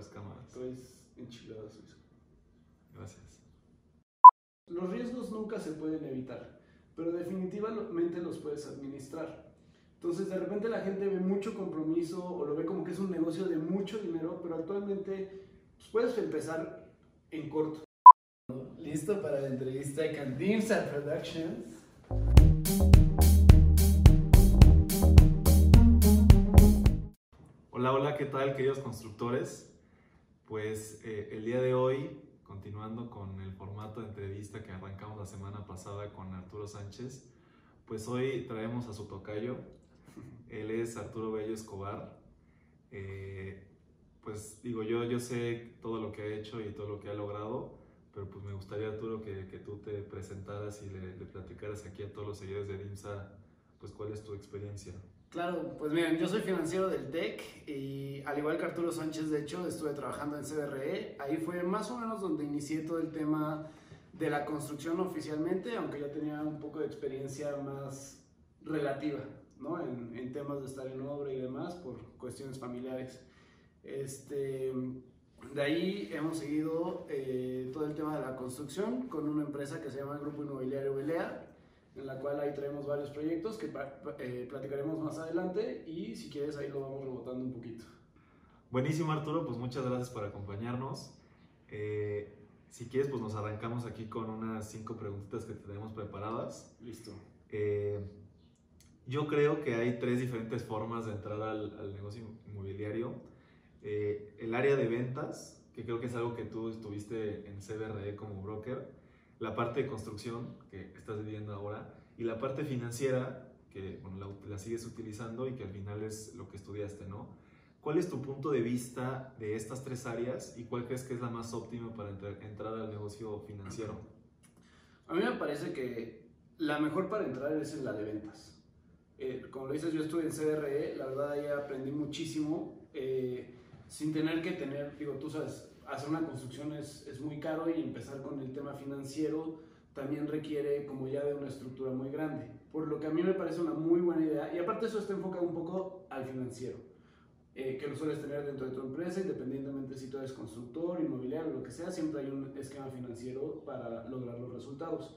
las cámaras. Traes enchiladas, Luis. Gracias. Los riesgos nunca se pueden evitar, pero definitivamente los puedes administrar. Entonces de repente la gente ve mucho compromiso o lo ve como que es un negocio de mucho dinero, pero actualmente pues, puedes empezar en corto. ¿Listo para la entrevista con Dimsa Productions? Hola, hola, ¿qué tal queridos constructores? Pues eh, el día de hoy, continuando con el formato de entrevista que arrancamos la semana pasada con Arturo Sánchez, pues hoy traemos a su tocayo. Él es Arturo Bello Escobar. Eh, pues digo, yo, yo sé todo lo que ha hecho y todo lo que ha logrado, pero pues me gustaría Arturo que, que tú te presentaras y le, le platicaras aquí a todos los seguidores de DIMSA, pues cuál es tu experiencia. Claro, pues miren, yo soy financiero del TEC y al igual que Arturo Sánchez, de hecho, estuve trabajando en CDRE. Ahí fue más o menos donde inicié todo el tema de la construcción oficialmente, aunque ya tenía un poco de experiencia más relativa, ¿no? En, en temas de estar en obra y demás por cuestiones familiares. Este, de ahí hemos seguido eh, todo el tema de la construcción con una empresa que se llama Grupo Inmobiliario Belea, en la cual ahí traemos varios proyectos que eh, platicaremos más adelante y si quieres ahí lo vamos rebotando un poquito. Buenísimo Arturo, pues muchas gracias por acompañarnos. Eh, si quieres, pues nos arrancamos aquí con unas cinco preguntitas que tenemos preparadas. Listo. Eh, yo creo que hay tres diferentes formas de entrar al, al negocio inmobiliario. Eh, el área de ventas, que creo que es algo que tú estuviste en CBRE como broker, la parte de construcción, que estás viviendo ahora, y la parte financiera, que bueno, la, la, sigues utilizando y que al final es lo que estudiaste, ¿no? ¿Cuál es tu punto de vista de estas tres áreas y cuál crees que es la más óptima para entrar, entrar al negocio financiero? A mí me parece que la mejor para entrar es en la de ventas. Eh, como lo dices, yo estuve en CDRE, la verdad ahí aprendí muchísimo, eh, sin tener que tener, digo, tú sabes, hacer una construcción es, es, muy caro y empezar con el tema financiero también requiere como ya de una estructura muy grande. Por lo que a mí me parece una muy buena idea y aparte eso está enfocado un poco al financiero, eh, que lo sueles tener dentro de tu empresa, independientemente si tú eres constructor, inmobiliario, lo que sea, siempre hay un esquema financiero para lograr los resultados.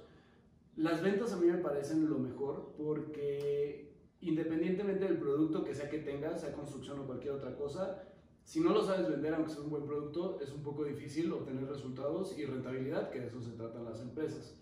Las ventas a mí me parecen lo mejor porque independientemente del producto que sea que tengas, sea construcción o cualquier otra cosa, si no lo sabes vender, aunque sea un buen producto, es un poco difícil obtener resultados y rentabilidad, que de eso se tratan las empresas.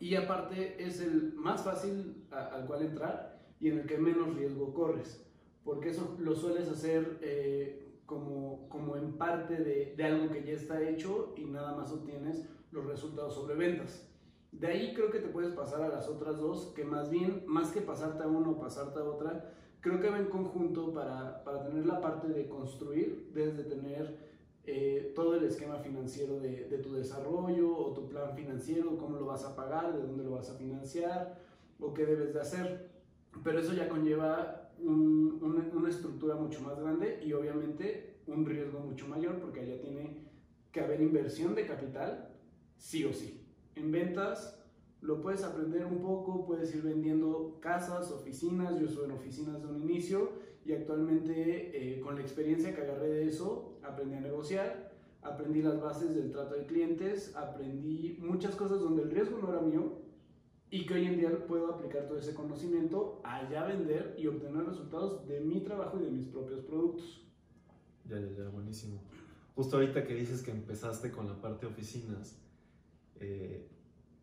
Y aparte es el más fácil a, al cual entrar y en el que menos riesgo corres, porque eso lo sueles hacer eh, como, como en parte de, de algo que ya está hecho y nada más obtienes los resultados sobre ventas. De ahí creo que te puedes pasar a las otras dos, que más bien, más que pasarte a uno o pasarte a otra, creo que va en conjunto para, para tener la parte de construir, desde tener eh, todo el esquema financiero de, de, tu desarrollo o tu plan financiero, cómo lo vas a pagar, de dónde lo vas a financiar o qué debes de hacer. Pero eso ya conlleva un, una, una estructura mucho más grande y obviamente un riesgo mucho mayor porque allá tiene que haber inversión de capital sí o sí. En ventas lo puedes aprender un poco, puedes ir vendiendo casas, oficinas, yo estuve en oficinas de un inicio y actualmente eh, con la experiencia que agarré de eso, aprendí a negociar, aprendí las bases del trato de clientes, aprendí muchas cosas donde el riesgo no era mío y que hoy en día puedo aplicar todo ese conocimiento allá vender y obtener resultados de mi trabajo y de mis propios productos. Ya, ya, ya, buenísimo. Justo ahorita que dices que empezaste con la parte oficinas, eh,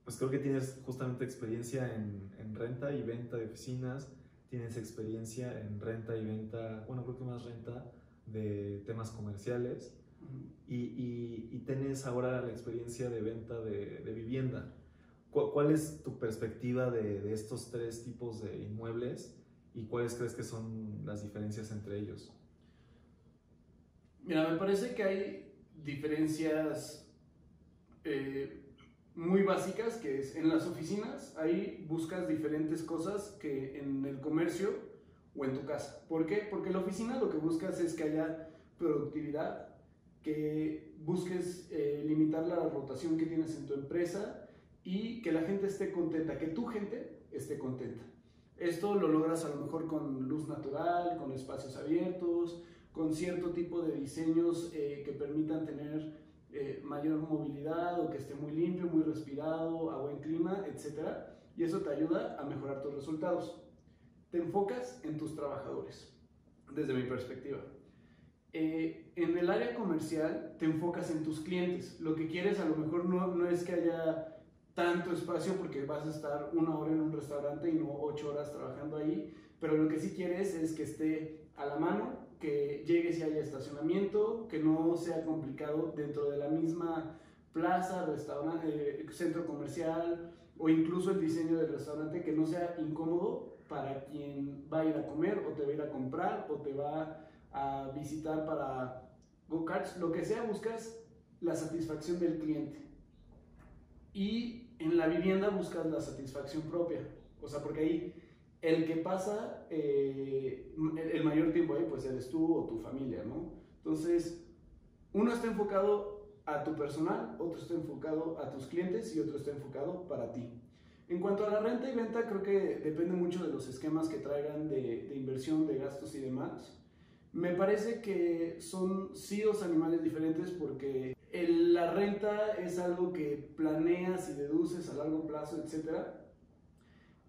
pues creo que tienes justamente experiencia en, en, renta y venta de oficinas, tienes experiencia en renta y venta, bueno, creo que más renta de temas comerciales y, y, y tienes ahora la experiencia de venta de, de vivienda. ¿Cuál, ¿Cuál, es tu perspectiva de, de, estos tres tipos de inmuebles y cuáles crees que son las diferencias entre ellos? Mira, me parece que hay diferencias eh, muy básicas, que es en las oficinas, ahí buscas diferentes cosas que en el comercio o en tu casa. ¿Por qué? Porque en la oficina lo que buscas es que haya productividad, que busques eh, limitar la rotación que tienes en tu empresa y que la gente esté contenta, que tu gente esté contenta. Esto lo logras a lo mejor con luz natural, con espacios abiertos, con cierto tipo de diseños eh, que permitan tener eh, mayor movilidad o que esté muy limpio, muy respirado, a buen clima, etc. Y eso te ayuda a mejorar tus resultados. Te enfocas en tus trabajadores, desde mi perspectiva. Eh, en el área comercial te enfocas en tus clientes. Lo que quieres a lo mejor no, no es que haya tanto espacio porque vas a estar una hora en un restaurante y no ocho horas trabajando ahí, pero lo que sí quieres es que esté a la mano, que llegue si haya estacionamiento, que no sea complicado dentro de la misma plaza, restaurante, eh, centro comercial o incluso el diseño del restaurante que no sea incómodo para quien va a ir a comer o te va a ir a comprar o te va a visitar para go-karts, lo que sea, buscas la satisfacción del cliente. Y en la vivienda buscas la satisfacción propia. O sea, porque ahí el que pasa eh, el mayor tiempo ahí, pues eres tú o tu familia, ¿no? Entonces, uno está enfocado a tu personal, otro está enfocado a tus clientes y otro está enfocado para ti. En cuanto a la renta y venta, creo que depende mucho de los esquemas que traigan de, inversión, de gastos y demás. Me parece que son sí dos animales diferentes porque la renta es algo que planeas y deduces a largo plazo, etc.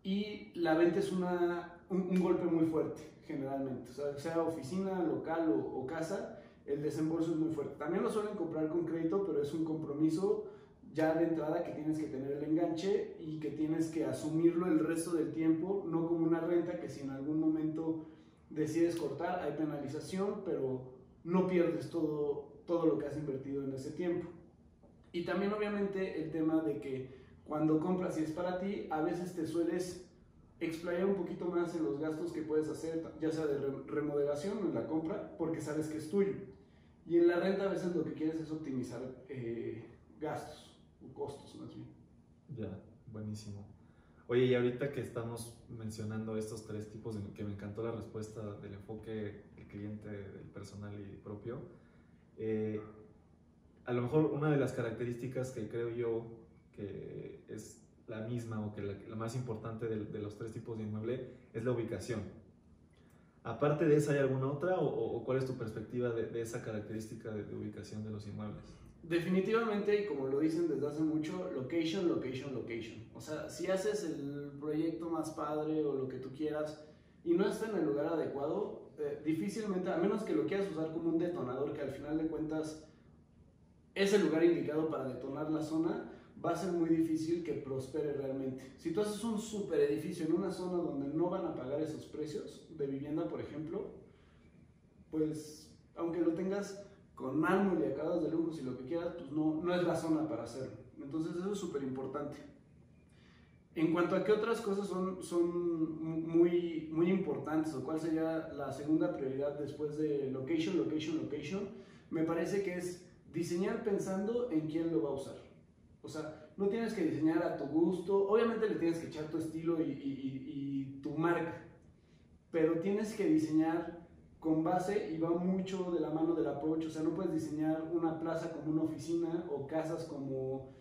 Y la venta es una, un, golpe muy fuerte, generalmente. O sea, sea oficina, local o, casa, el desembolso es muy fuerte. También lo suelen comprar con crédito, pero es un compromiso ya de entrada que tienes que tener el enganche y que tienes que asumirlo el resto del tiempo, no como una renta que si en algún momento decides cortar, hay penalización, pero no pierdes todo, todo lo que has invertido en ese tiempo. Y también obviamente el tema de que cuando compras y es para ti, a veces te sueles explayar un poquito más en los gastos que puedes hacer, ya sea de remodelación o en la compra, porque sabes que es tuyo. Y en la renta a veces lo que quieres es optimizar eh, gastos o costos más bien. Ya, buenísimo. Oye, y ahorita que estamos mencionando estos tres tipos, de, que me encantó la respuesta del enfoque del cliente, del personal y propio, eh, a lo mejor una de las características que creo yo es la misma o que la, más importante de, los tres tipos de inmueble es la ubicación. Aparte de esa, ¿hay alguna otra o, cuál es tu perspectiva de, esa característica de ubicación de los inmuebles? Definitivamente, y como lo dicen desde hace mucho, location, location, location. O sea, si haces el proyecto más padre o lo que tú quieras y no está en el lugar adecuado, eh, difícilmente, a menos que lo quieras usar como un detonador, que al final de cuentas es el lugar indicado para detonar la zona, va a ser muy difícil que prospere realmente. Si tú haces un super edificio en una zona donde no van a pagar esos precios de vivienda, por ejemplo, pues aunque lo tengas con mármol y acabados de lujos y lo que quieras, pues no, no es la zona para hacerlo. Entonces eso es súper importante. En cuanto a qué otras cosas son, son muy, muy importantes o cuál sería la segunda prioridad después de location, location, location, me parece que es diseñar pensando en quién lo va a usar. O sea, no tienes que diseñar a tu gusto, obviamente le tienes que echar tu estilo y, y, y tu marca, pero tienes que diseñar con base y va mucho de la mano del approach, o sea, no puedes diseñar una plaza como una oficina o casas como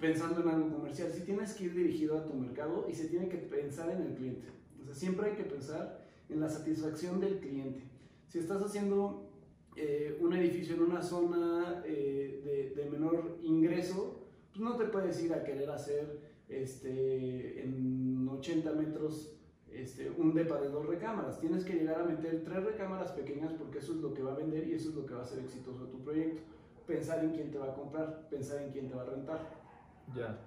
pensando en algo comercial, sí tienes que ir dirigido a tu mercado y se tiene que pensar en el cliente, o sea, siempre hay que pensar en la satisfacción del cliente. Si estás haciendo eh, un edificio en una zona eh, de, de, menor ingreso, pues no te puedes ir a querer hacer este, en 80 metros este, un depa de dos recámaras. Tienes que llegar a meter tres recámaras pequeñas porque eso es lo que va a vender y eso es lo que va a ser exitoso tu proyecto. Pensar en quién te va a comprar, pensar en quién te va a rentar. Ya.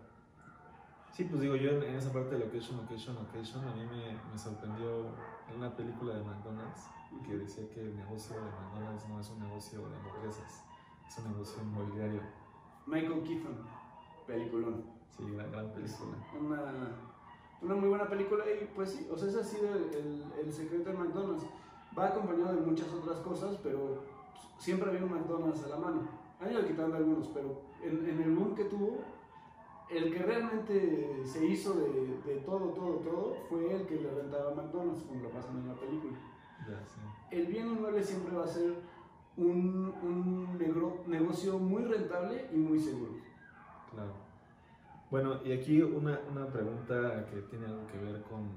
Sí, pues digo, yo en, esa parte de location, location, location, a mí me, me sorprendió en una película de McDonald's que decía que el negocio de McDonald's no es un negocio de hamburguesas, es un negocio inmobiliario. Michael Keaton, peliculón. Sí, una gran película. Una una muy buena película y pues sí, o sea, ese ha sido el, el, secreto de McDonald's. Va acompañado de muchas otras cosas, pero siempre había un McDonald's a la mano. Han ido quitando algunos, pero en, en, el boom que tuvo, el que realmente se hizo de, de, todo, todo, todo, fue el que le rentaba a McDonald's, como lo pasan en la película. El bien inmueble siempre va a ser un, un negocio muy rentable y muy seguro. Claro. Bueno, y aquí una, una, pregunta que tiene algo que ver con,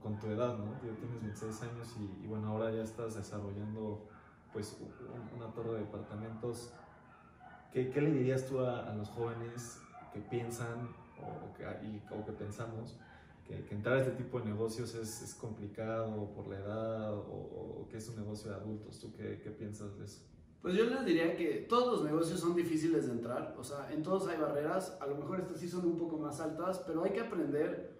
con, tu edad, ¿no? Ya tienes 26 años y, bueno, ahora ya estás desarrollando pues una torre de departamentos. ¿Qué, qué le dirías tú a, los jóvenes que piensan o que, y, que pensamos que, entrar a este tipo de negocios es, complicado por la edad o, o, que es un negocio de adultos? ¿Tú qué, qué piensas de eso? Pues yo les diría que todos los negocios son difíciles de entrar, o sea, en todos hay barreras, a lo mejor estas sí son un poco más altas, pero hay que aprender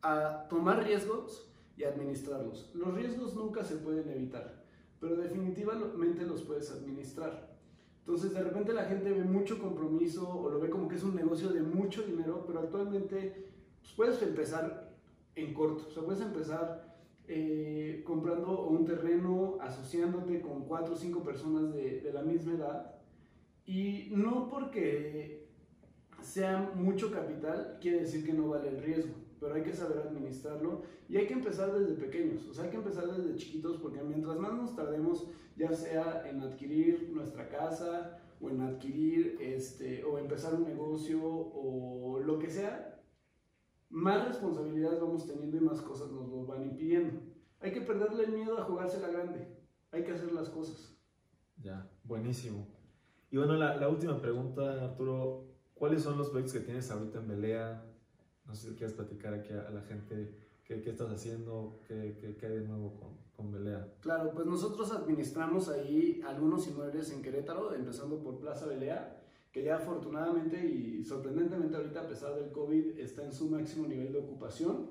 a tomar riesgos y administrarlos. Los riesgos nunca se pueden evitar, pero definitivamente los puedes administrar. Entonces de repente la gente ve mucho compromiso o lo ve como que es un negocio de mucho dinero, pero actualmente pues, puedes empezar en corto, o sea, puedes empezar eh, comprando un terreno, asociándote con cuatro o cinco personas de, de, la misma edad. Y no porque sea mucho capital, quiere decir que no vale el riesgo, pero hay que saber administrarlo y hay que empezar desde pequeños, o sea, hay que empezar desde chiquitos porque mientras más nos tardemos, ya sea en adquirir nuestra casa o en adquirir este, o empezar un negocio o lo que sea, más responsabilidades vamos teniendo y más cosas nos lo van impidiendo. Hay que perderle el miedo a jugarse la grande. Hay que hacer las cosas. Ya, buenísimo. Y bueno, la, la última pregunta, Arturo. ¿Cuáles son los proyectos que tienes ahorita en Belea? No sé si quieres platicar aquí a, a la gente qué, qué, estás haciendo, qué, qué, qué hay de nuevo con, con Belea. Claro, pues nosotros administramos ahí algunos inmuebles en Querétaro, empezando por Plaza Belea que ya afortunadamente y sorprendentemente ahorita a pesar del COVID está en su máximo nivel de ocupación.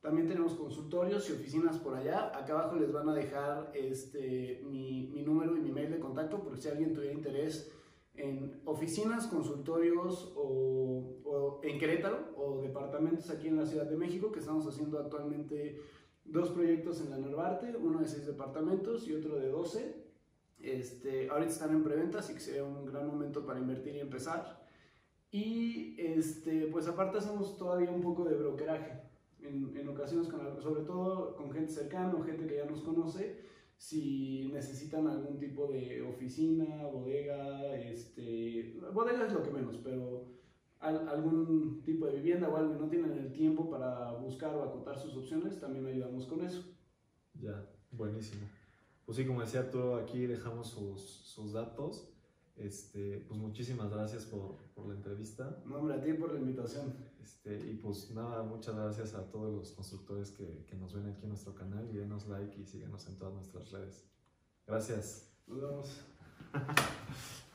También tenemos consultorios y oficinas por allá. Acá abajo les van a dejar este, mi, número y mi mail de contacto por si alguien tuviera interés en oficinas, consultorios o, o, en Querétaro o departamentos aquí en la Ciudad de México, que estamos haciendo actualmente dos proyectos en la Narvarte, uno de seis departamentos y otro de 12. Este, ahorita están en preventa, así que sería un gran momento para invertir y empezar. Y este, pues aparte hacemos todavía un poco de brokeraje, en, en ocasiones, con, sobre todo con gente cercana o gente que ya nos conoce, si necesitan algún tipo de oficina, bodega, este, bodega es lo que menos, pero al, algún tipo de vivienda o algo y no tienen el tiempo para buscar o acotar sus opciones, también ayudamos con eso. Ya, buenísimo pues sí, como decía Arturo, aquí dejamos sus, sus datos. Este, pues muchísimas gracias por, por, la entrevista. No, hombre, a ti por la invitación. Este, y pues nada, muchas gracias a todos los constructores que, que nos ven aquí en nuestro canal y denos like y síguenos en todas nuestras redes. Gracias. Nos vemos.